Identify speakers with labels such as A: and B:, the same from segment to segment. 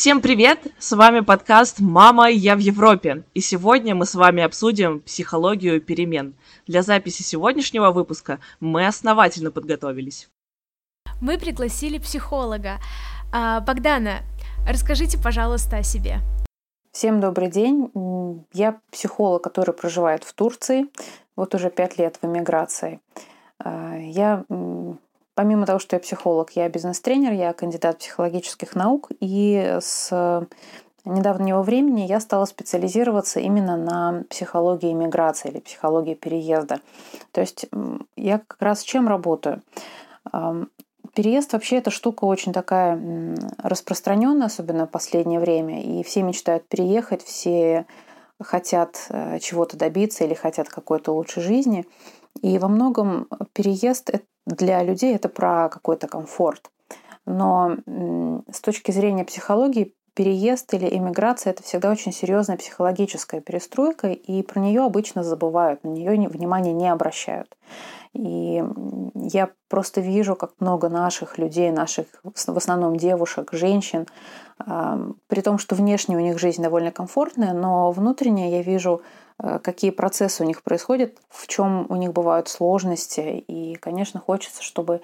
A: Всем привет! С вами подкаст «Мама, я в Европе». И сегодня мы с вами обсудим психологию перемен. Для записи сегодняшнего выпуска мы основательно подготовились.
B: Мы пригласили психолога. А, Богдана, расскажите, пожалуйста, о себе.
C: Всем добрый день. Я психолог, который проживает в Турции. Вот уже пять лет в эмиграции. А, я Помимо того, что я психолог, я бизнес-тренер, я кандидат психологических наук, и с недавнего времени я стала специализироваться именно на психологии иммиграции или психологии переезда. То есть я как раз чем работаю? Переезд вообще эта штука очень такая распространенная, особенно в последнее время, и все мечтают переехать, все хотят э, чего-то добиться или хотят какой-то лучшей жизни. И во многом переезд для людей это про какой-то комфорт. Но с точки зрения психологии переезд или эмиграция это всегда очень серьезная психологическая перестройка, и про нее обычно забывают, на нее внимания не обращают. И я просто вижу, как много наших людей, наших в основном девушек, женщин, при том, что внешне у них жизнь довольно комфортная, но внутренне я вижу какие процессы у них происходят, в чем у них бывают сложности. И, конечно, хочется, чтобы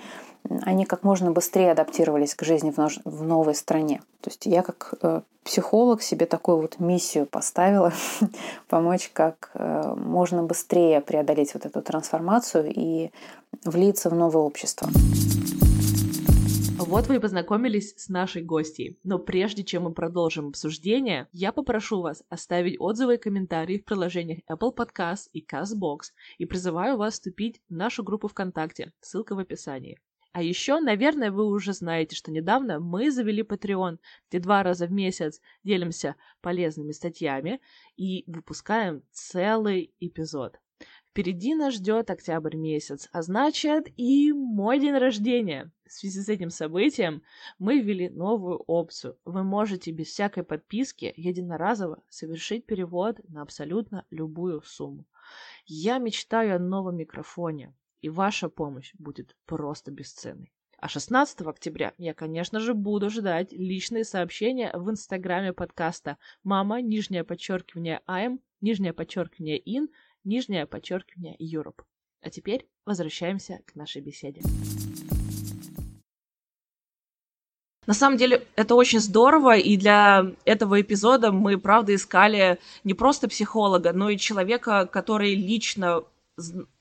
C: они как можно быстрее адаптировались к жизни в новой стране. То есть я как э, психолог себе такую вот миссию поставила, помочь как э, можно быстрее преодолеть вот эту трансформацию и влиться в новое общество.
A: Вот вы и познакомились с нашей гостьей. Но прежде чем мы продолжим обсуждение, я попрошу вас оставить отзывы и комментарии в приложениях Apple Podcast и CastBox и призываю вас вступить в нашу группу ВКонтакте, ссылка в описании. А еще, наверное, вы уже знаете, что недавно мы завели Patreon, где два раза в месяц делимся полезными статьями и выпускаем целый эпизод. Впереди нас ждет октябрь месяц, а значит и мой день рождения. В связи с этим событием мы ввели новую опцию. Вы можете без всякой подписки единоразово совершить перевод на абсолютно любую сумму. Я мечтаю о новом микрофоне, и ваша помощь будет просто бесценной. А 16 октября я, конечно же, буду ждать личные сообщения в инстаграме подкаста «Мама», нижнее подчеркивание «АМ», нижнее подчеркивание «ин», нижнее подчеркивание Europe. А теперь возвращаемся к нашей беседе. На самом деле это очень здорово, и для этого эпизода мы, правда, искали не просто психолога, но и человека, который лично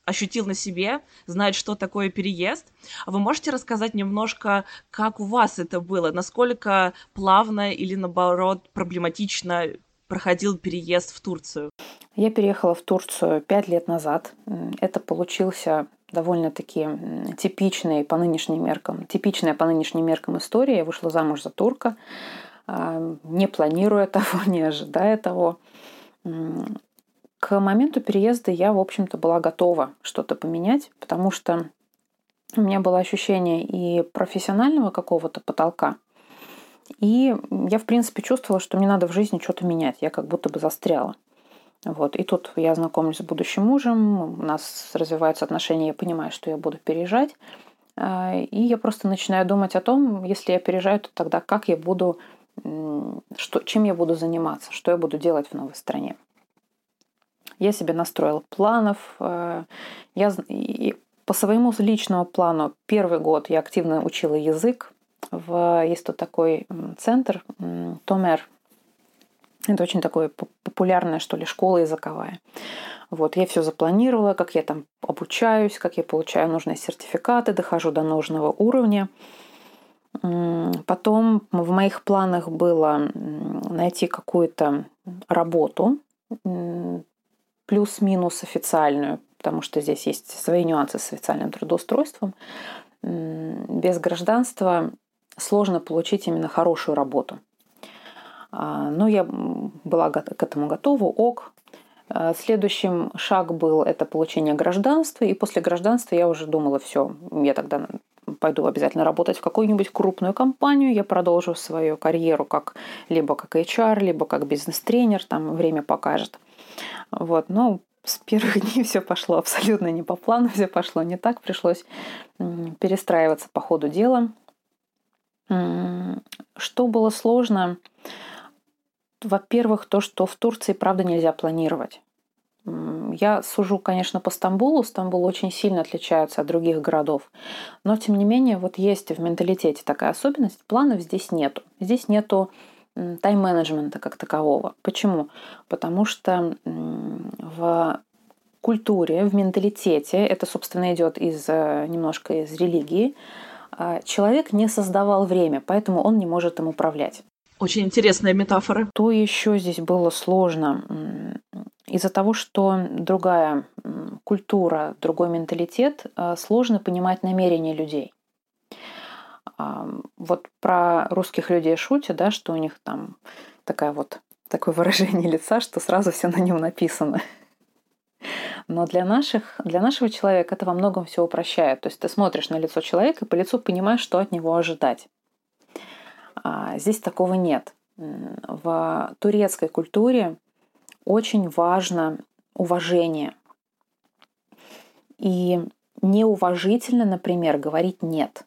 A: ощутил на себе, знает, что такое переезд. А вы можете рассказать немножко, как у вас это было, насколько плавно или, наоборот, проблематично проходил переезд в Турцию?
C: Я переехала в Турцию пять лет назад. Это получился довольно-таки типичный по нынешним меркам, типичная по нынешним меркам история. Я вышла замуж за турка, а, не планируя того, не ожидая того. К моменту переезда я, в общем-то, была готова что-то поменять, потому что у меня было ощущение и профессионального какого-то потолка, и я, в принципе, чувствовала, что мне надо в жизни что-то менять. Я как будто бы застряла. Вот. И тут я знакомлюсь с будущим мужем, у нас развиваются отношения, я понимаю, что я буду переезжать. А, и я просто начинаю думать о том, если я переезжаю, то тогда как я буду, что, чем я буду заниматься, что я буду делать в новой стране. Я себе настроила планов. А, я по своему личному плану первый год я активно учила язык. В, есть тут такой центр, Томер, это очень такое популярная, что ли, школа языковая. Вот, я все запланировала, как я там обучаюсь, как я получаю нужные сертификаты, дохожу до нужного уровня. Потом в моих планах было найти какую-то работу, плюс-минус официальную, потому что здесь есть свои нюансы с официальным трудоустройством. Без гражданства сложно получить именно хорошую работу. А, но я была к этому готова, ок. А, следующим шаг был это получение гражданства, и после гражданства я уже думала, все, я тогда пойду обязательно работать в какую-нибудь крупную компанию, я продолжу свою карьеру как либо как HR, либо как бизнес-тренер, там время покажет. Вот, но с первых дней все пошло абсолютно не по плану, все пошло не так, пришлось перестраиваться по ходу дела. Что было сложно? Во-первых, то, что в Турции, правда, нельзя планировать. Я сужу, конечно, по Стамбулу. Стамбул очень сильно отличается от других городов. Но, тем не менее, вот есть в менталитете такая особенность. Планов здесь нету. Здесь нету тайм-менеджмента как такового. Почему? Потому что в культуре, в менталитете, это, собственно, идет из э, немножко из религии, человек не создавал время, поэтому он не может им управлять.
A: Очень интересная метафора.
C: То еще здесь было сложно из-за того, что другая культура, другой менталитет, э, сложно понимать намерения людей. Вот про русских людей шутят, да, что у них там такая вот такое выражение лица, что сразу все на нем написано. Но для, наших, для нашего человека это во многом все упрощает. То есть ты смотришь на лицо человека и по лицу понимаешь, что от него ожидать. А здесь такого нет. В турецкой культуре очень важно уважение. И неуважительно, например, говорить «нет».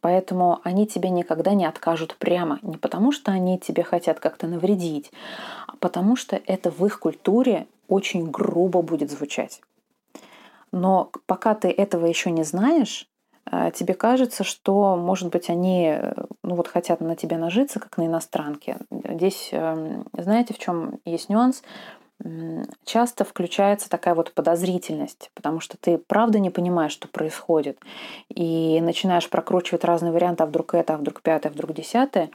C: Поэтому они тебе никогда не откажут прямо. Не потому, что они тебе хотят как-то навредить, а потому что это в их культуре очень грубо будет звучать. Но пока ты этого еще не знаешь, э, тебе кажется, что, может быть, они э, ну вот, хотят на тебя нажиться, как на иностранке. Здесь, эм, знаете, в чем есть нюанс? часто включается такая вот подозрительность, потому что ты правда не понимаешь, что происходит, и начинаешь прокручивать разные варианты, а вдруг это, а вдруг пятое, а вдруг десятое,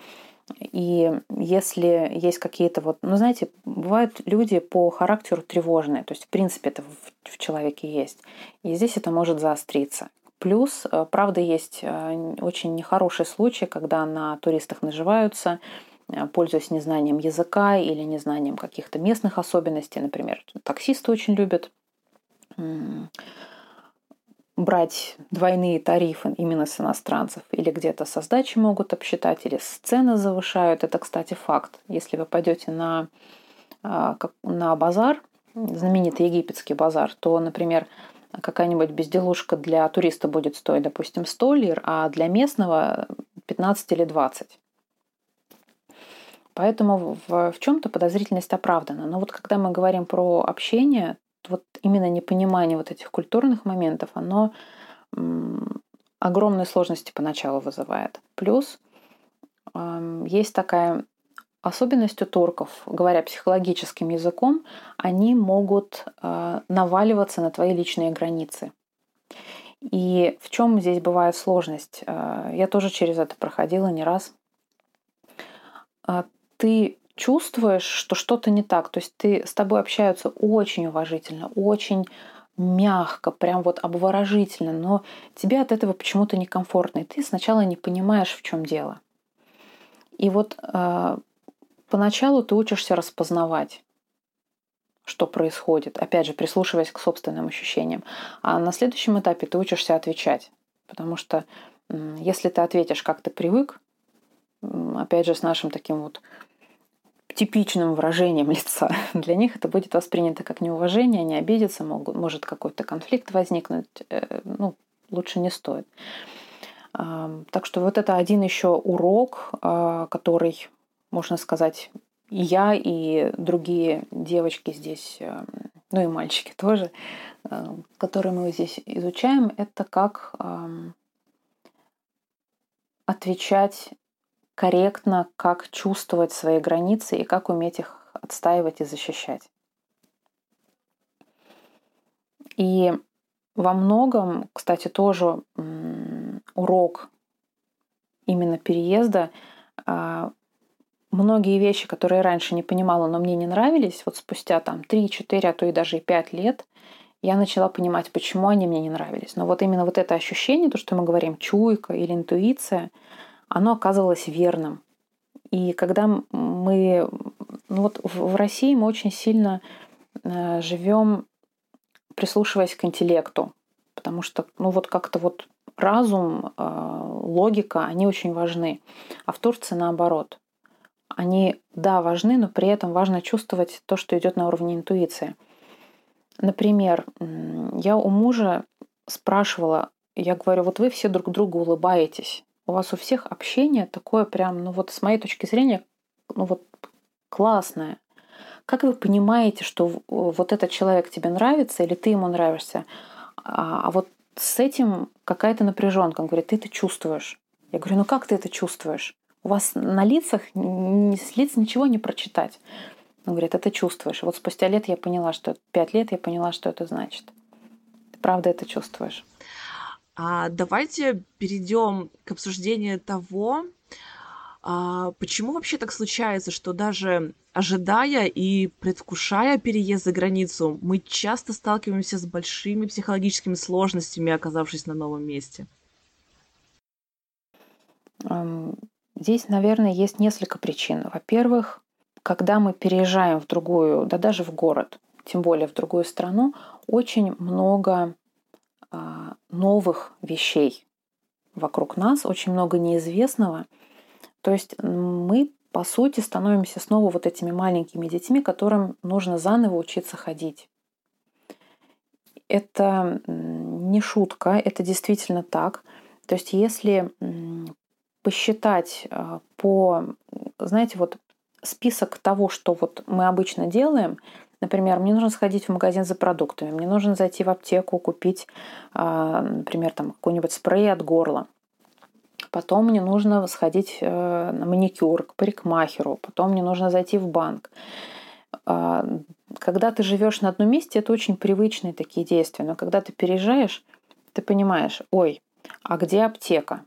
C: и если есть какие-то вот, ну знаете, бывают люди по характеру тревожные, то есть в принципе это в, в человеке есть, и здесь это может заостриться. Плюс, э, правда, есть э, очень нехорошие случаи, когда на туристах наживаются, э, пользуясь незнанием языка или незнанием каких-то местных особенностей. Например, таксисты очень любят брать двойные тарифы именно с иностранцев или где-то со сдачи могут обсчитать, или цены завышают. Это, кстати, факт. Если вы пойдете на, а, на базар, знаменитый египетский базар, то, например, какая-нибудь безделушка для туриста будет стоить, допустим, 100 лир, а для местного 15 или 20. Поэтому в, в чем-то подозрительность оправдана. Но вот когда мы говорим про общение, вот именно непонимание вот этих культурных моментов, оно огромные сложности поначалу вызывает. Плюс есть такая особенность у турков, говоря психологическим языком, они могут а, наваливаться на твои личные границы. И в чем здесь бывает сложность? А, я тоже через это проходила не раз. А, ты чувствуешь, что что-то не так. То есть ты с тобой общаются очень уважительно, очень мягко, прям вот обворожительно, но тебе от этого почему-то некомфортно, и ты сначала не понимаешь, в чем дело. И вот э, поначалу ты учишься распознавать, что происходит, опять же, прислушиваясь к собственным ощущениям. А на следующем этапе ты учишься отвечать, потому что э, если ты ответишь, как ты привык, опять же, с нашим таким вот типичным выражением лица. Для них это будет воспринято как неуважение, они обидятся, могут, может какой-то конфликт возникнуть. Э, ну, лучше не стоит. Так что вот это один еще урок, а, который, можно сказать, и я, и другие девочки здесь, э, ну и мальчики тоже, э, которые мы здесь изучаем, это как отвечать корректно, как чувствовать свои границы и как уметь их отстаивать и защищать. И во многом, кстати, тоже урок именно переезда. А, многие вещи, которые раньше не понимала, но мне не нравились, вот спустя там 3-4, а то и даже и 5 лет, я начала понимать, почему они мне не нравились. Но вот именно вот это ощущение, то, что мы говорим, чуйка или интуиция – оно оказывалось верным. И когда мы, ну вот в России мы очень сильно э, живем, прислушиваясь к интеллекту, потому что, ну вот как-то вот разум, э, логика, они очень важны. А в Турции наоборот. Они, да, важны, но при этом важно чувствовать то, что идет на уровне интуиции. Например, я у мужа спрашивала, я говорю, вот вы все друг другу улыбаетесь у вас у всех общение такое прям, ну вот с моей точки зрения, ну вот классное. Как вы понимаете, что вот этот человек тебе нравится или ты ему нравишься, а, а вот с этим какая-то напряженка. Он говорит, ты это чувствуешь. Я говорю, ну как ты это чувствуешь? У вас на лицах, с лиц ничего не прочитать. Он говорит, это чувствуешь. Вот спустя лет я поняла, что пять лет я поняла, что это значит. Ты правда это чувствуешь.
A: А давайте перейдем к обсуждению того, а почему вообще так случается, что даже ожидая и предвкушая переезд за границу, мы часто сталкиваемся с большими психологическими сложностями, оказавшись на новом месте?
C: Здесь, наверное, есть несколько причин. Во-первых, когда мы переезжаем в другую, да даже в город, тем более в другую страну, очень много новых вещей вокруг нас, очень много неизвестного. То есть мы, по сути, становимся снова вот этими маленькими детьми, которым нужно заново учиться ходить. Это не шутка, это действительно так. То есть если посчитать а, по, знаете, вот список того, что вот мы обычно делаем, Например, мне нужно сходить в магазин за продуктами, мне нужно зайти в аптеку, купить, а, например, там какой-нибудь спрей от горла. Потом мне нужно сходить э, на маникюр, к парикмахеру. Потом мне нужно зайти в банк. А, когда ты живешь на одном месте, это очень привычные такие действия. Но когда ты переезжаешь, ты понимаешь, ой, а где аптека?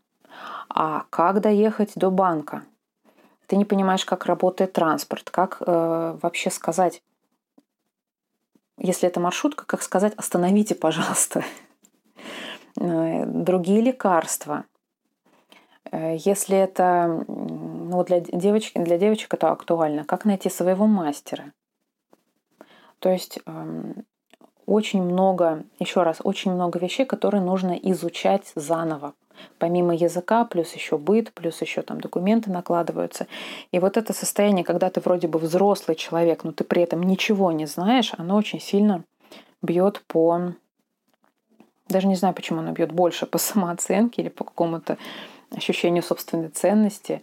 C: А как доехать до банка? Ты не понимаешь, как работает транспорт, как э, вообще сказать, если это маршрутка, как сказать, остановите, пожалуйста. Э, другие лекарства. Э, если это ну, для, девочки, для девочек это актуально, как найти своего мастера. То есть эм, очень много, еще раз, очень много вещей, которые нужно изучать заново, помимо языка, плюс еще быт, плюс еще там документы накладываются. И вот это состояние, когда ты вроде бы взрослый человек, но ты при этом ничего не знаешь, оно очень сильно бьет по... Даже не знаю, почему оно бьет больше по самооценке или по какому-то ощущению собственной ценности.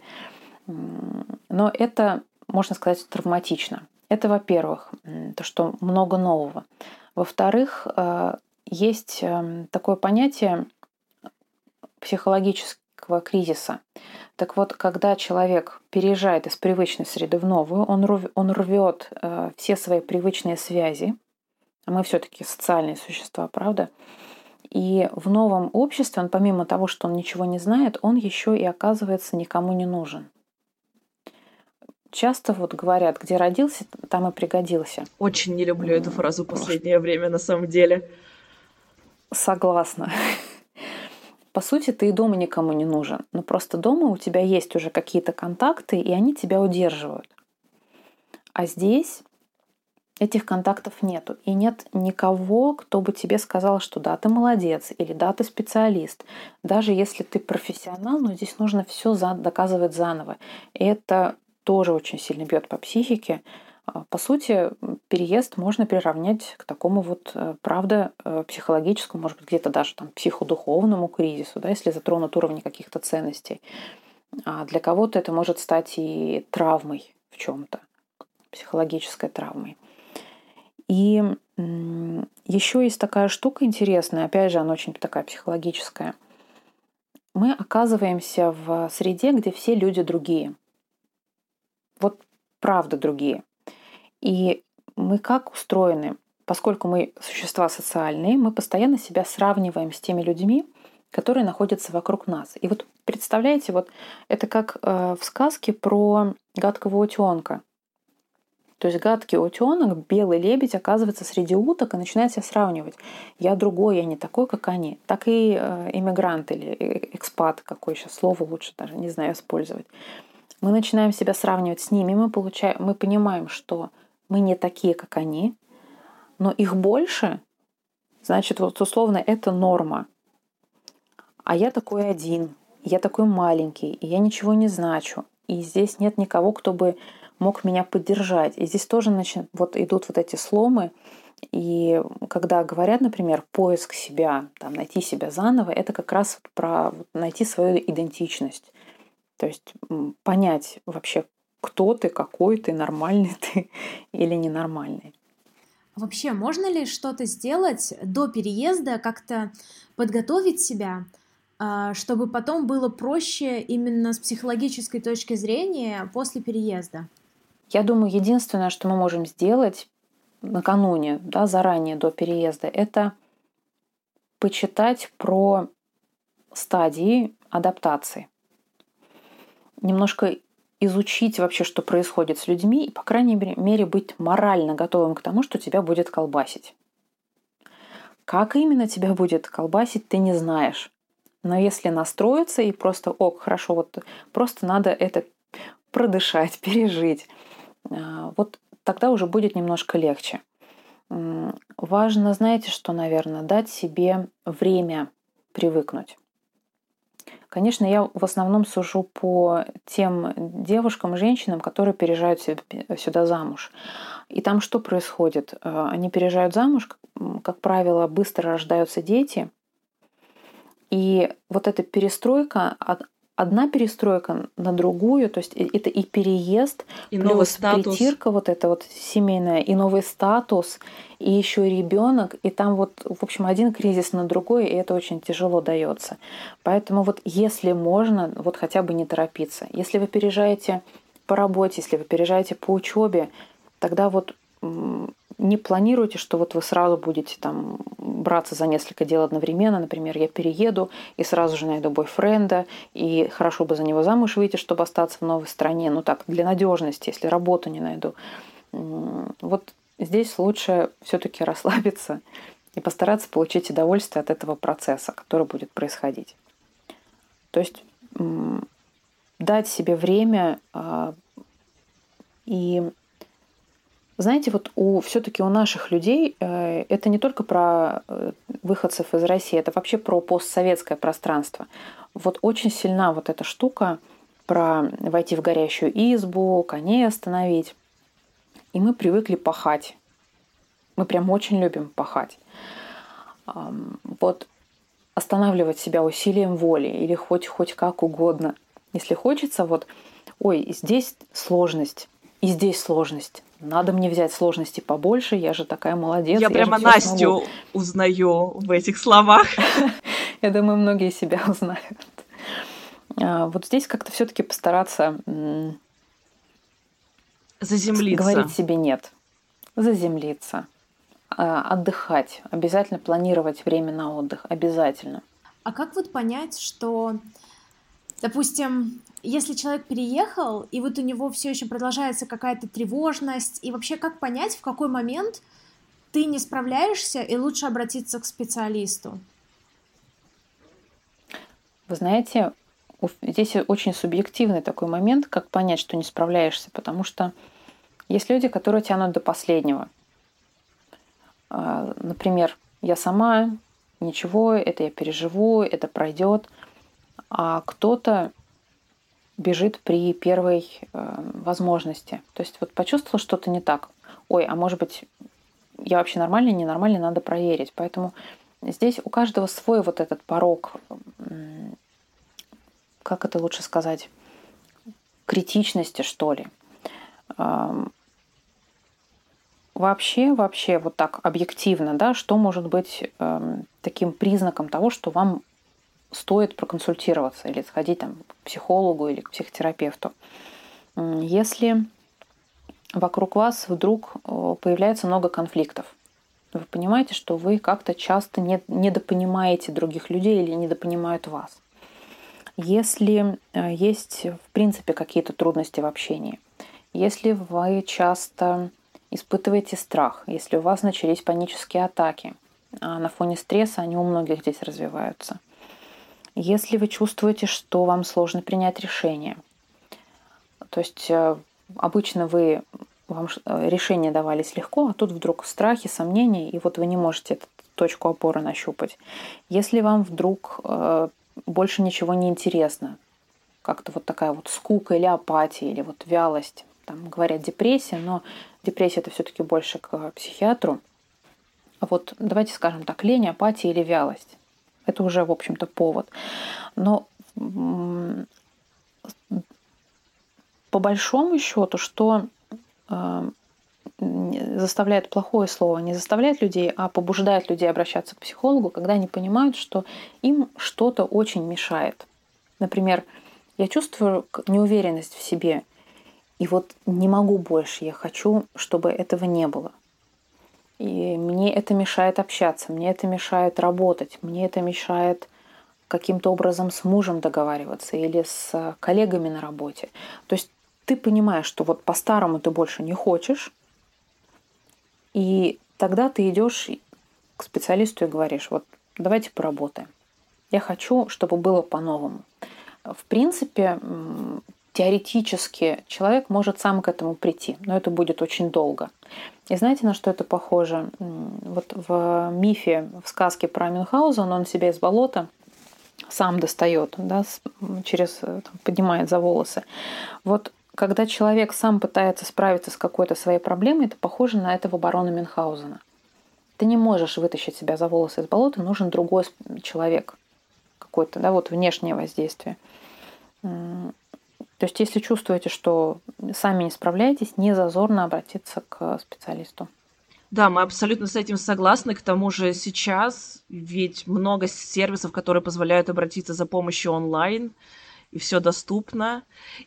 C: Но это, можно сказать, травматично. Это, во-первых, то, что много нового. Во-вторых, э, есть эм, такое понятие психологического кризиса. Так вот, когда человек переезжает из привычной среды в новую, он, рв, он рвет э, все свои привычные связи, а мы все-таки социальные существа, правда? И в новом обществе он, помимо того, что он ничего не знает, он еще и оказывается никому не нужен. Часто вот говорят, где родился, там и пригодился.
A: Очень не люблю эту фразу в последнее время, на самом деле.
C: Согласна. По сути, ты и дома никому не нужен. Но просто дома у тебя есть уже какие-то контакты, и они тебя удерживают. А здесь этих контактов нету. И нет никого, кто бы тебе сказал, что да, ты молодец, или да, ты специалист. Даже если ты профессионал, но здесь нужно все доказывать заново. И это тоже очень сильно бьет по психике. А, по сути, переезд можно приравнять к такому вот, э, правда, э, психологическому, может быть, где-то даже там психодуховному кризису, да, если затронут уровни каких-то ценностей. А для кого-то это может стать и травмой в чем-то, психологической травмой. И еще есть такая штука интересная, опять же, она очень такая психологическая. Мы оказываемся в среде, где все люди другие. Вот правда другие. И мы как устроены? Поскольку мы существа социальные, мы постоянно себя сравниваем с теми людьми, которые находятся вокруг нас. И вот представляете, вот это как э, в сказке про гадкого утенка. То есть гадкий утенок, белый лебедь оказывается среди уток и начинает себя сравнивать. Я другой, я не такой, как они. Так и э, иммигрант или э, экспат, какое сейчас слово лучше даже, не знаю, использовать. Мы начинаем себя сравнивать с ними, мы, получаем, мы понимаем, что мы не такие, как они, но их больше, значит, вот условно это норма. А я такой один, я такой маленький, и я ничего не значу. И здесь нет никого, кто бы мог меня поддержать. И здесь тоже начи... вот идут вот эти сломы, И когда говорят, например, поиск себя, там, найти себя заново, это как раз про найти свою идентичность. То есть понять вообще, кто ты, какой ты, нормальный ты или ненормальный.
B: Вообще, можно ли что-то сделать до переезда, как-то подготовить себя, а, чтобы потом было проще именно с психологической точки зрения после переезда?
C: Я думаю, единственное, что мы можем сделать накануне, да, заранее до переезда, это почитать про стадии адаптации. Немножко изучить вообще, что происходит с людьми, и, по крайней мере, быть морально готовым к тому, что тебя будет колбасить. Как именно тебя будет колбасить, ты не знаешь. Но если настроиться и просто, ок, хорошо, вот просто надо это продышать, пережить, а, вот тогда уже будет немножко легче. Важно, знаете, что, наверное, дать себе время привыкнуть. Конечно, я в основном сужу по тем девушкам, женщинам, которые переезжают сюда замуж. И там что происходит? Э, они переезжают замуж, как правило, быстро рождаются дети. И вот эта перестройка, одна перестройка на другую, то есть это и переезд, и плюс новый статус. притирка вот эта вот семейная, и новый статус, и еще и ребенок, и там вот, в общем, один кризис на другой, и это очень тяжело дается. Поэтому вот если можно, вот хотя бы не торопиться. Если вы переезжаете по работе, если вы переезжаете по учебе, тогда вот не планируйте, что вот вы сразу будете там браться за несколько дел одновременно. Например, я перееду и сразу же найду бойфренда, и хорошо бы за него замуж выйти, чтобы остаться в новой стране. Ну так, для надежности, если работу не найду. Вот здесь лучше все-таки расслабиться и постараться получить удовольствие от этого процесса, который будет происходить. То есть дать себе время а, и знаете, вот у все-таки у наших людей э, это не только про э, выходцев из России, это вообще про постсоветское пространство. Вот очень сильна вот эта штука про войти в горящую избу, коней остановить. И мы привыкли пахать. Мы прям очень любим пахать. Вот останавливать себя усилием воли или хоть, хоть как угодно. Если хочется, вот, ой, здесь сложность, и здесь сложность надо мне взять сложности побольше, я же такая молодец.
A: Я, я прямо Настю смогу. узнаю в этих словах.
C: Я думаю, многие себя узнают. А, вот здесь как-то все-таки постараться
A: заземлиться.
C: Говорить себе нет. Заземлиться. А, отдыхать. Обязательно планировать время на отдых. Обязательно.
B: А как вот понять, что, допустим, если человек переехал, и вот у него все еще продолжается какая-то тревожность, и вообще как понять, в какой момент ты не справляешься, и лучше обратиться к специалисту?
C: Вы знаете, здесь очень субъективный такой момент, как понять, что не справляешься, потому что есть люди, которые тянут до последнего. А, например, я сама, ничего, это я переживу, это пройдет. А кто-то бежит при первой э, возможности. То есть вот почувствовал что-то не так. Ой, а может быть, я вообще нормальный, ненормальный, надо проверить. Поэтому здесь у каждого свой вот этот порог, как это лучше сказать, критичности, что ли. Вообще, вообще, вот так объективно, да, что может быть эм, таким признаком того, что вам стоит проконсультироваться или сходить там, к психологу или к психотерапевту. Если вокруг вас вдруг э, появляется много конфликтов, вы понимаете, что вы как-то часто не, недопонимаете других людей или недопонимают вас. Если э, есть, в принципе, какие-то трудности в общении, если вы часто испытываете страх, если у вас начались панические атаки, а на фоне стресса они у многих здесь развиваются, если вы чувствуете, что вам сложно принять решение, то есть э, обычно вы вам э, решения давались легко, а тут вдруг страхи, сомнения, и вот вы не можете эту точку опоры нащупать. Если вам вдруг э, больше ничего не интересно, как-то вот такая вот скука или апатия, или вот вялость, там говорят депрессия, но депрессия это все-таки больше к психиатру. вот давайте скажем так, лень, апатия или вялость. Это уже, в общем-то, повод. Но по большому счету, что э, заставляет плохое слово, не заставляет людей, а побуждает людей обращаться к психологу, когда они понимают, что им что-то очень мешает. Например, я чувствую неуверенность в себе, и вот не могу больше, я хочу, чтобы этого не было. И мне это мешает общаться, мне это мешает работать, мне это мешает каким-то образом с мужем договариваться или с коллегами на работе. То есть ты понимаешь, что вот по-старому ты больше не хочешь, и тогда ты идешь к специалисту и говоришь, вот давайте поработаем. Я хочу, чтобы было по-новому. В принципе, теоретически человек может сам к этому прийти, но это будет очень долго. И знаете, на что это похоже? Вот в мифе, в сказке про Мюнхгаузен он себя из болота сам достает, да, через там, поднимает за волосы. Вот когда человек сам пытается справиться с какой-то своей проблемой, это похоже на этого барона Мюнхгаузена. Ты не можешь вытащить себя за волосы из болота, нужен другой человек, какой-то, да, вот внешнее воздействие. То есть, если чувствуете, что сами не справляетесь, не зазорно обратиться к специалисту.
A: Да, мы абсолютно с этим согласны. К тому же сейчас ведь много сервисов, которые позволяют обратиться за помощью онлайн, и все доступно.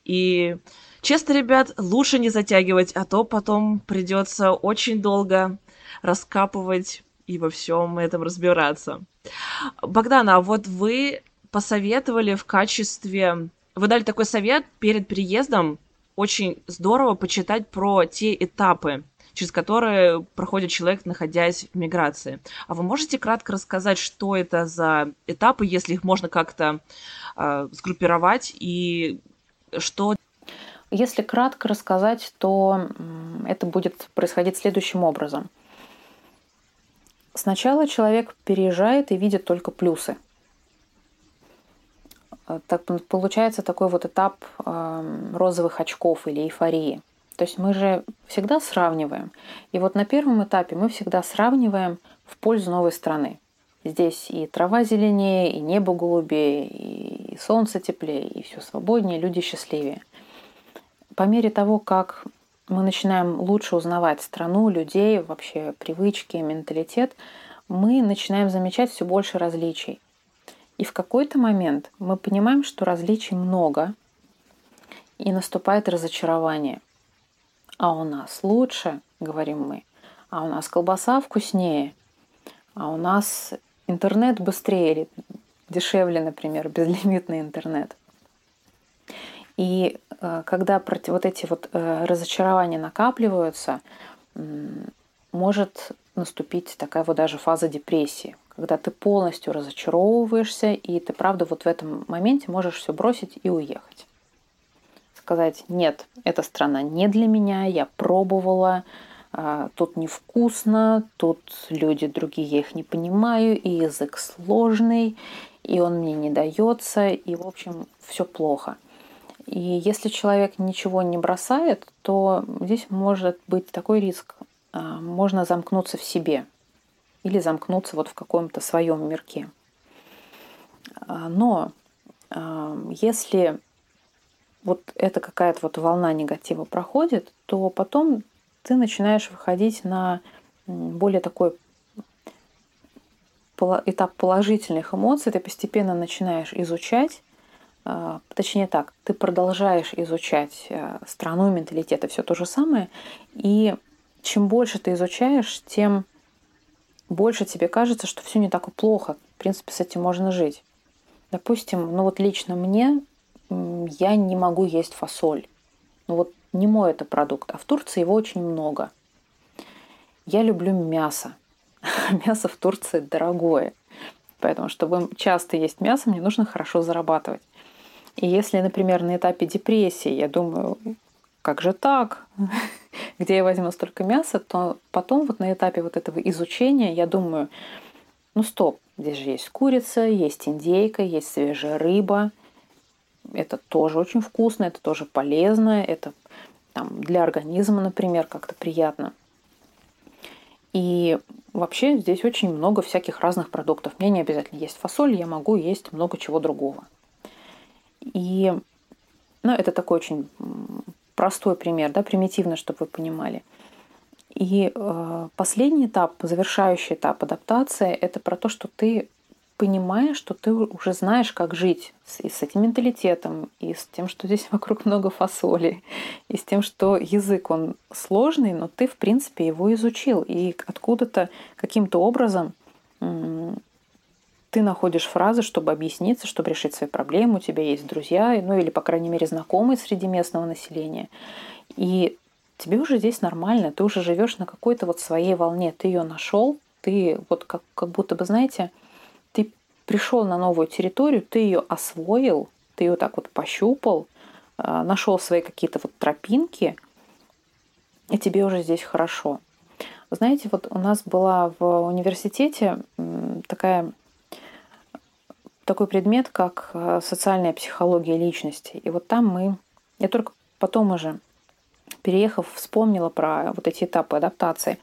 A: И честно, ребят, лучше не затягивать, а то потом придется очень долго раскапывать и во всем этом разбираться. Богдана, а вот вы посоветовали в качестве вы дали такой совет перед приездом. Очень здорово почитать про те этапы, через которые проходит человек, находясь в миграции. А вы можете кратко рассказать, что это за этапы, если их можно как-то э, сгруппировать, и что...
C: Если кратко рассказать, то это будет происходить следующим образом. Сначала человек переезжает и видит только плюсы – так получается такой вот этап э, розовых очков или эйфории. То есть мы же всегда сравниваем. И вот на первом этапе мы всегда сравниваем в пользу новой страны. Здесь и трава зеленее, и небо голубее, и солнце теплее, и все свободнее, люди счастливее. По мере того, как мы начинаем лучше узнавать страну, людей, вообще привычки, менталитет, мы начинаем замечать все больше различий. И в какой-то момент мы понимаем, что различий много, и наступает разочарование. А у нас лучше, говорим мы, а у нас колбаса вкуснее, а у нас интернет быстрее или дешевле, например, безлимитный интернет. И э, когда вот эти вот э, разочарования накапливаются, может наступить такая вот даже фаза депрессии, когда ты полностью разочаровываешься, и ты, правда, вот в этом моменте можешь все бросить и уехать. Сказать, нет, эта страна не для меня, я пробовала, а, тут невкусно, тут люди другие, я их не понимаю, и язык сложный, и он мне не дается, и, в общем, все плохо. И если человек ничего не бросает, то здесь может быть такой риск. А, можно замкнуться в себе – или замкнуться вот в каком-то своем мирке. А, но а, если вот эта какая-то вот волна негатива проходит, то потом ты начинаешь выходить на более такой этап положительных эмоций, ты постепенно начинаешь изучать, а, точнее так, ты продолжаешь изучать страну, менталитет и все то же самое, и чем больше ты изучаешь, тем больше тебе кажется, что все не так и плохо. В принципе, с этим можно жить. Допустим, ну вот лично мне я не могу есть фасоль. Ну вот не мой это продукт, а в Турции его очень много. Я люблю мясо. мясо в Турции дорогое. Поэтому, чтобы часто есть мясо, мне нужно хорошо зарабатывать. И если, например, на этапе депрессии я думаю, как же так? Где я возьму столько мяса? То потом вот на этапе вот этого изучения я думаю, ну стоп, здесь же есть курица, есть индейка, есть свежая рыба. Это тоже очень вкусно, это тоже полезно, это там, для организма, например, как-то приятно. И вообще здесь очень много всяких разных продуктов. Мне не обязательно есть фасоль, я могу есть много чего другого. И ну, это такой очень простой пример, да, примитивно, чтобы вы понимали. И э, последний этап, завершающий этап адаптации, это про то, что ты понимаешь, что ты уже знаешь, как жить с, и с этим менталитетом, и с тем, что здесь вокруг много фасоли, и с тем, что язык, он сложный, но ты, в принципе, его изучил. И откуда-то, каким-то образом ты находишь фразы, чтобы объясниться, чтобы решить свои проблемы, у тебя есть друзья, ну или, по крайней мере, знакомые среди местного населения. И тебе уже здесь нормально, ты уже живешь на какой-то вот своей волне, ты ее нашел, ты вот как, как будто бы, знаете, ты пришел на новую территорию, ты ее освоил, ты ее так вот пощупал, а, нашел свои какие-то вот тропинки, и тебе уже здесь хорошо. Знаете, вот у нас была в университете такая такой предмет, как э, социальная психология личности. И вот там мы, я только потом уже, переехав, вспомнила про вот эти этапы адаптации.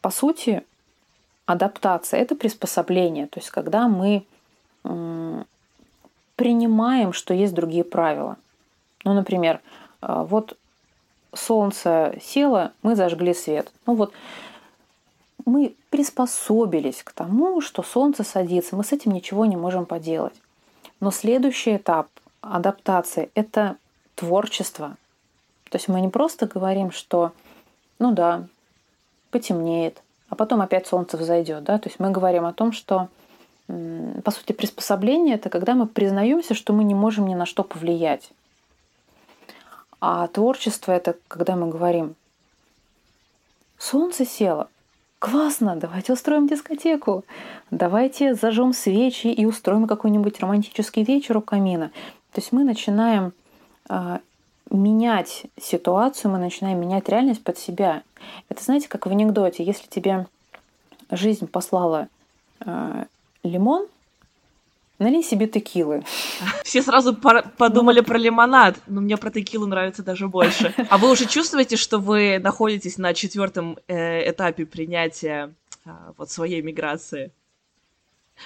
C: По сути, адаптация — это приспособление. То есть когда мы принимаем, что есть другие правила. Ну, например, э, вот солнце село, мы зажгли свет. Ну вот мы приспособились к тому, что солнце садится, мы с этим ничего не можем поделать. Но следующий этап адаптации – это творчество. То есть мы не просто говорим, что ну да, потемнеет, а потом опять солнце взойдет. Да? То есть мы говорим о том, что по сути приспособление – это когда мы признаемся, что мы не можем ни на что повлиять. А творчество – это когда мы говорим, солнце село, Классно, давайте устроим дискотеку. Давайте зажжем свечи и устроим какой-нибудь романтический вечер у камина. То есть мы начинаем э, менять ситуацию, мы начинаем менять реальность под себя. Это знаете, как в анекдоте, если тебе жизнь послала э, лимон, Налей себе текилы.
A: Все сразу подумали про лимонад, но мне про текилу нравится даже больше. А вы уже чувствуете, что вы находитесь на четвертом э, этапе принятия э, вот своей миграции?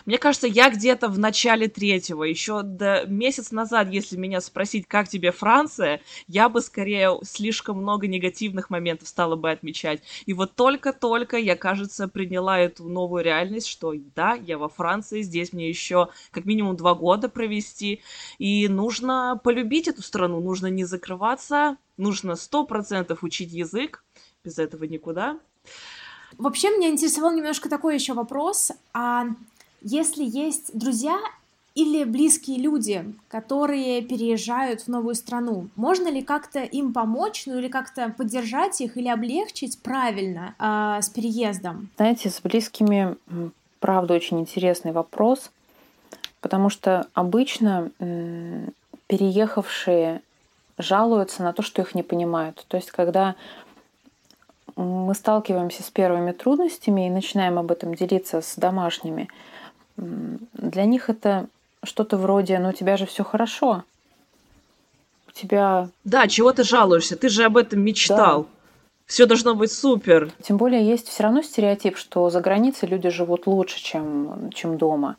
A: Мне кажется, я где-то в начале третьего, еще до месяц назад, если меня спросить, как тебе Франция, я бы скорее слишком много негативных моментов стала бы отмечать. И вот только-только я, кажется, приняла эту новую реальность, что да, я во Франции, здесь мне еще как минимум два года провести, и нужно полюбить эту страну, нужно не закрываться, нужно сто процентов учить язык, без этого никуда.
B: Вообще меня интересовал немножко такой еще вопрос. А если есть друзья или близкие люди, которые переезжают в новую страну, можно ли как-то им помочь, ну или как-то поддержать их или облегчить правильно э, с переездом?
C: Знаете, с близкими, правда, очень интересный вопрос, потому что обычно э, переехавшие жалуются на то, что их не понимают. То есть, когда мы сталкиваемся с первыми трудностями и начинаем об этом делиться с домашними, для них это что-то вроде, ну у тебя же все хорошо. У тебя...
A: Да, чего ты жалуешься? Ты же об этом мечтал. Да. Все должно быть супер.
C: Тем более есть все равно стереотип, что за границей люди живут лучше, чем, чем дома.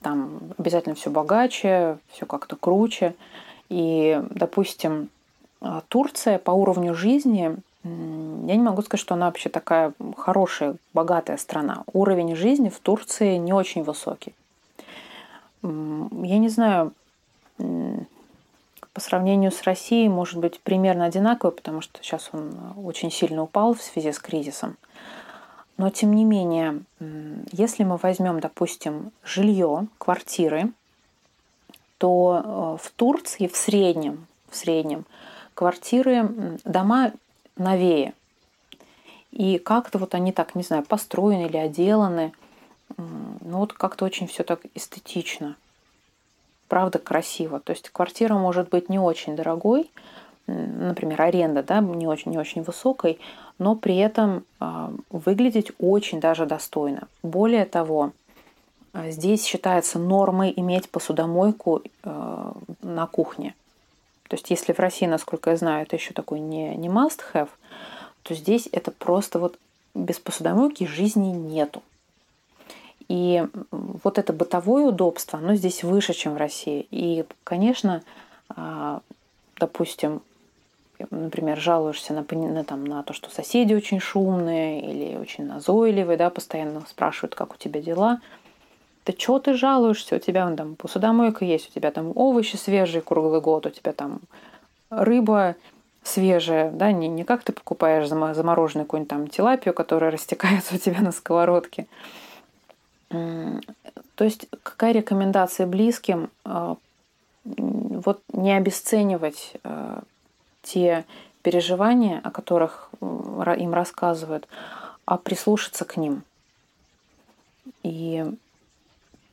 C: Там обязательно все богаче, все как-то круче. И, допустим, а, Турция по уровню жизни я не могу сказать, что она вообще такая хорошая, богатая страна. Уровень жизни в Турции не очень высокий. Я не знаю, по сравнению с Россией, может быть, примерно одинаковый, потому что сейчас он очень сильно упал в связи с кризисом. Но тем не менее, если мы возьмем, допустим, жилье, квартиры, то э, в Турции в среднем, в среднем квартиры, дома новее. И как-то вот они так, не знаю, построены или отделаны. Ну вот как-то очень все так эстетично. Правда, красиво. То есть квартира может быть не очень дорогой, например, аренда, да, не очень, не очень высокой, но при этом э, выглядеть очень даже достойно. Более того, здесь считается нормой иметь посудомойку э, на кухне. То есть если в России, насколько я знаю, это еще такой не, не must-have, то здесь это просто вот без посудомойки жизни нету. И вот это бытовое удобство, оно здесь выше, чем в России. И, конечно, а, допустим, например, жалуешься на, на, там, на то, что соседи очень шумные или очень назойливые, да, постоянно спрашивают, как у тебя дела. Да что ты жалуешься? У тебя там посудомойка есть, у тебя там овощи свежие круглый год, у тебя там рыба свежая, да, не, не как ты покупаешь замороженную какую-нибудь там тилапию, которая растекается у тебя на сковородке. То есть какая рекомендация близким? А, вот не обесценивать а, те переживания, о которых им рассказывают, а прислушаться к ним и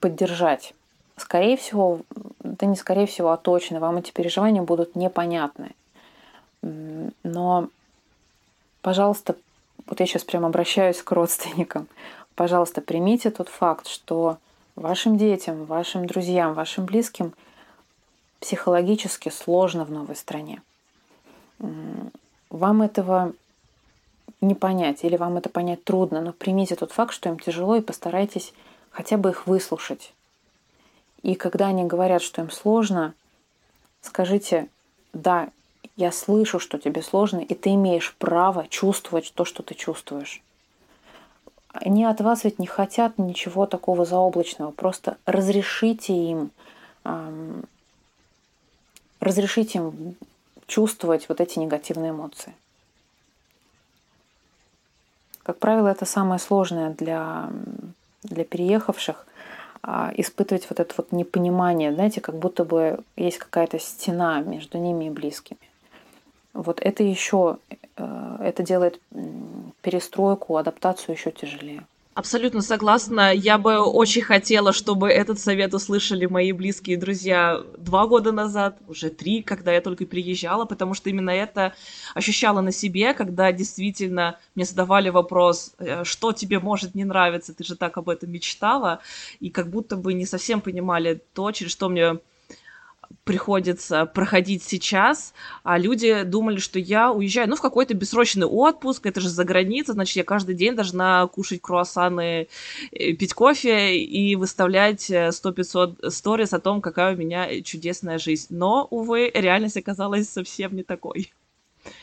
C: поддержать. Скорее всего, да не скорее всего, а точно, вам эти переживания будут непонятны. Но, пожалуйста, вот я сейчас прям обращаюсь к родственникам пожалуйста, примите тот факт, что вашим детям, вашим друзьям, вашим близким психологически сложно в новой стране. Вам этого не понять или вам это понять трудно, но примите тот факт, что им тяжело, и постарайтесь хотя бы их выслушать. И когда они говорят, что им сложно, скажите, да, я слышу, что тебе сложно, и ты имеешь право чувствовать то, что ты чувствуешь. Они от вас ведь не хотят ничего такого заоблачного. Просто разрешите им, эм, разрешите им чувствовать вот эти негативные эмоции. Как правило, это самое сложное для, для переехавших а, испытывать вот это вот непонимание, знаете, как будто бы есть какая-то стена между ними и близкими. Вот это еще, э, это делает перестройку, адаптацию еще тяжелее.
A: Абсолютно согласна. Я бы очень хотела, чтобы этот совет услышали мои близкие друзья два года назад, уже три, когда я только приезжала, потому что именно это ощущала на себе, когда действительно мне задавали вопрос, э, что тебе может не нравиться, ты же так об этом мечтала, и как будто бы не совсем понимали то, через что мне приходится проходить сейчас, а люди думали, что я уезжаю, ну, в какой-то бессрочный отпуск, это же за граница, значит, я каждый день должна кушать круассаны, э, пить кофе и выставлять 100-500 сторис о том, какая у меня чудесная жизнь. Но, увы, реальность оказалась совсем не такой.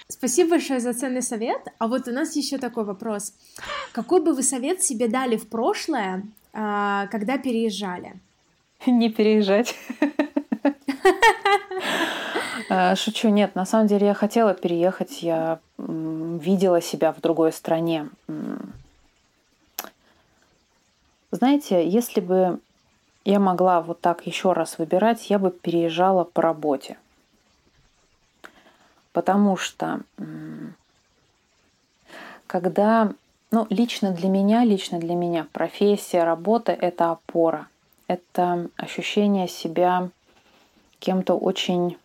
B: Спасибо большое за ценный совет. А вот у нас еще такой вопрос. Какой бы вы совет себе дали в прошлое, а, когда переезжали?
C: Не переезжать. Э, шучу, нет, на самом деле я хотела переехать, я видела себя в другой стране. Знаете, если бы я могла вот так еще раз выбирать, я бы переезжала по работе. Потому что когда, ну, лично для меня, лично для меня профессия, работа – это опора. Это ощущение себя кем-то очень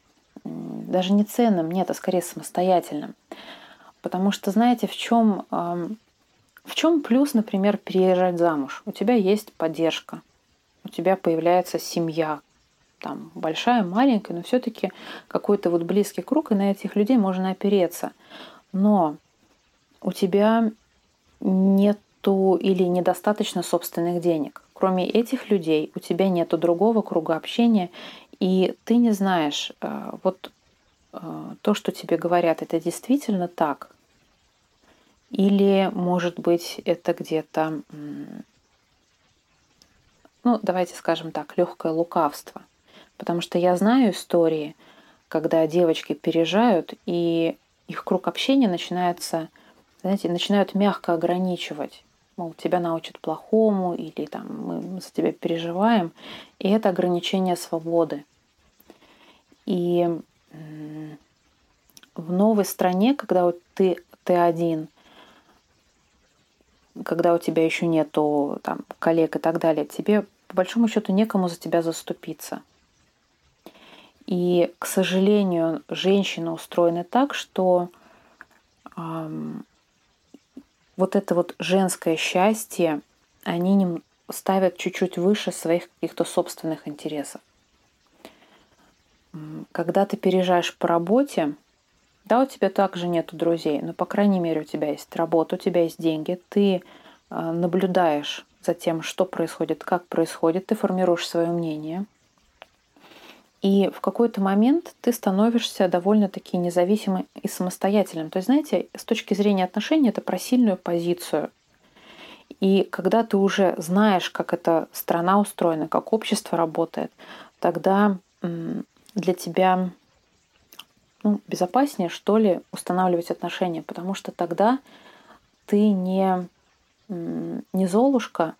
C: даже не ценным, нет, а скорее самостоятельным. Потому что, знаете, в чем, в чем плюс, например, переезжать замуж? У тебя есть поддержка, у тебя появляется семья, там большая, маленькая, но все-таки какой-то вот близкий круг, и на этих людей можно опереться. Но у тебя нету или недостаточно собственных денег. Кроме этих людей у тебя нету другого круга общения, и ты не знаешь, э, вот э, то, что тебе говорят, это действительно так? Или, может быть, это где-то, ну, давайте скажем так, легкое лукавство. Потому что я знаю истории, когда девочки переезжают, и их круг общения начинается, знаете, начинают мягко ограничивать. Мол, тебя научат плохому, или там мы за тебя переживаем. И это ограничение свободы. И в новой стране, когда вот ты, ты один, когда у тебя еще нету там, коллег и так далее, тебе по большому счету некому за тебя заступиться. И, к сожалению, женщины устроены так, что вот это вот женское счастье они не ставят чуть-чуть выше своих каких-то собственных интересов. Когда ты переезжаешь по работе, Да, у тебя также нету друзей, но, по крайней мере, у тебя есть работа, у тебя есть деньги, ты э, наблюдаешь за тем, что происходит, как происходит, ты формируешь свое мнение. И в какой-то момент ты становишься довольно-таки независимым и самостоятельным. То есть, знаете, с точки зрения отношений это про сильную позицию. И когда ты уже знаешь, как эта страна устроена, как общество работает, тогда для тебя ну, безопаснее, что ли, устанавливать отношения, потому что тогда ты не, не Золушка,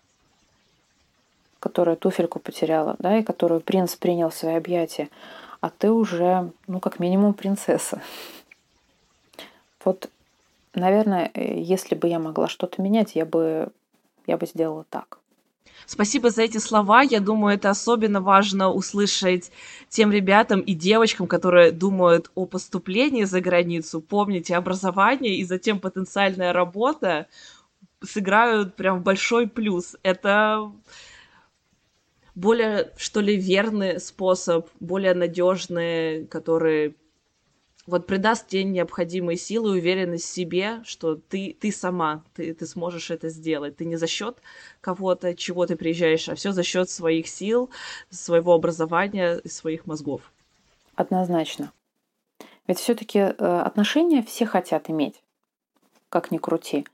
C: которая туфельку потеряла, да, и которую принц принял в свои объятия, а ты уже, ну, как минимум, принцесса. Вот, наверное, если бы я могла что-то менять, я бы, я бы сделала так.
A: Спасибо за эти слова. Я думаю, это особенно важно услышать тем ребятам и девочкам, которые думают о поступлении за границу. Помните, образование и затем потенциальная работа сыграют прям большой плюс. Это более, что ли, верный способ, более надежный, который вот придаст тебе необходимые силы, уверенность в себе, что ты, ты сама, ты, ты сможешь это сделать. Ты не за счет кого-то, чего ты приезжаешь, а все за счет своих сил, своего образования и своих мозгов.
C: Однозначно. Ведь все-таки э, отношения все хотят иметь, как ни крути.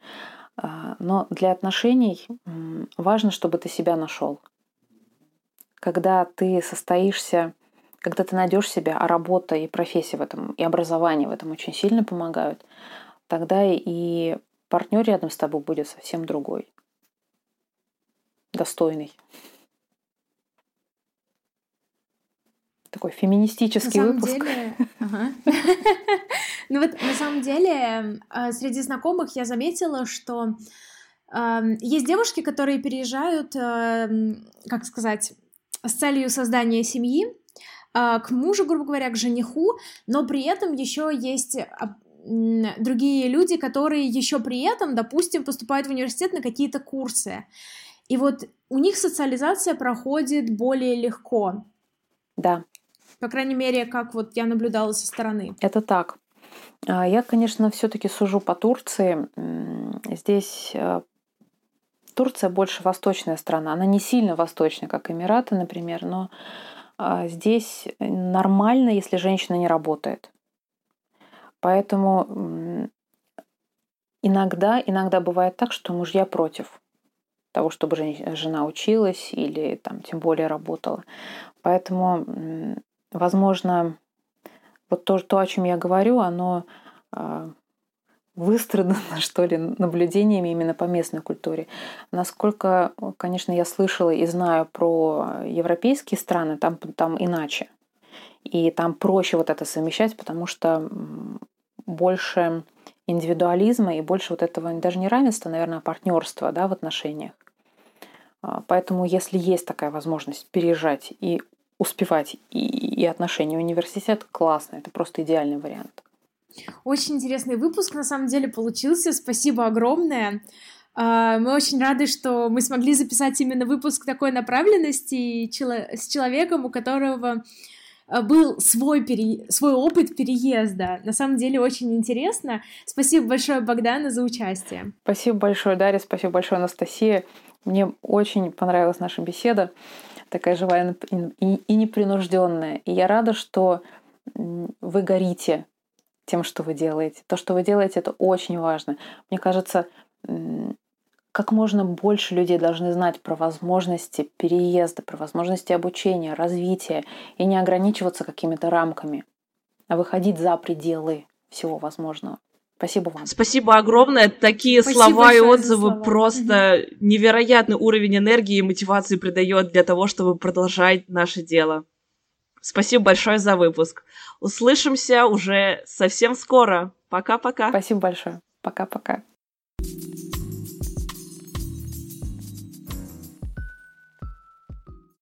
C: А, но для отношений важно, чтобы ты себя нашел. Когда ты состоишься когда ты найдешь себя, а работа и профессия в этом, и образование в этом очень сильно помогают, тогда и партнер рядом с тобой будет совсем другой, достойный. Такой феминистический на выпуск. Деле, ага.
B: ну вот на самом деле э, среди знакомых я заметила, что есть девушки, которые переезжают, как сказать, с целью создания семьи, а, к мужу, грубо говоря, к жениху, но при этом еще есть а, другие люди, которые еще при этом, допустим, поступают в университет на какие-то курсы. И вот у них социализация проходит более легко.
C: Да.
B: По крайней мере, как вот я наблюдала со стороны.
C: Это так. А, я, конечно, все-таки сужу по Турции. Здесь Турция больше восточная страна. Она не сильно восточная, как Эмираты, например, но а здесь нормально, если женщина не работает. Поэтому иногда, иногда бывает так, что мужья против того, чтобы жена училась или там тем более работала. Поэтому, возможно, вот то, то о чем я говорю, оно а, выстрадано, что ли, наблюдениями именно по местной культуре. Насколько, конечно, я слышала и знаю про европейские страны, там, там иначе. И там проще вот это совмещать, потому что больше индивидуализма и больше вот этого даже не равенства, наверное, а партнерства да, в отношениях. А, поэтому если есть такая возможность переезжать и успевать и, и отношения университет, классно, это просто идеальный вариант.
B: Очень интересный выпуск, на самом деле, получился. Спасибо огромное. А, мы очень рады, что мы смогли записать именно выпуск такой направленности с человеком, у которого а, был свой, пере... свой опыт переезда. На самом деле очень интересно. Спасибо большое, Богдана, за участие.
C: Спасибо большое, Дарья, спасибо большое, Анастасия. Мне очень понравилась наша беседа, такая живая и непринужденная. И я рада, что вы горите тем, что вы делаете. То, что вы делаете, это очень важно. Мне кажется, как можно больше людей должны знать про возможности переезда, про возможности обучения, развития и не ограничиваться какими-то рамками, а выходить за пределы всего возможного. Спасибо вам.
A: Спасибо огромное. Такие Спасибо слова и отзывы слова. просто невероятный уровень энергии и мотивации придает для того, чтобы продолжать наше дело. Спасибо большое за выпуск. Услышимся уже совсем скоро. Пока-пока.
C: Спасибо большое. Пока-пока.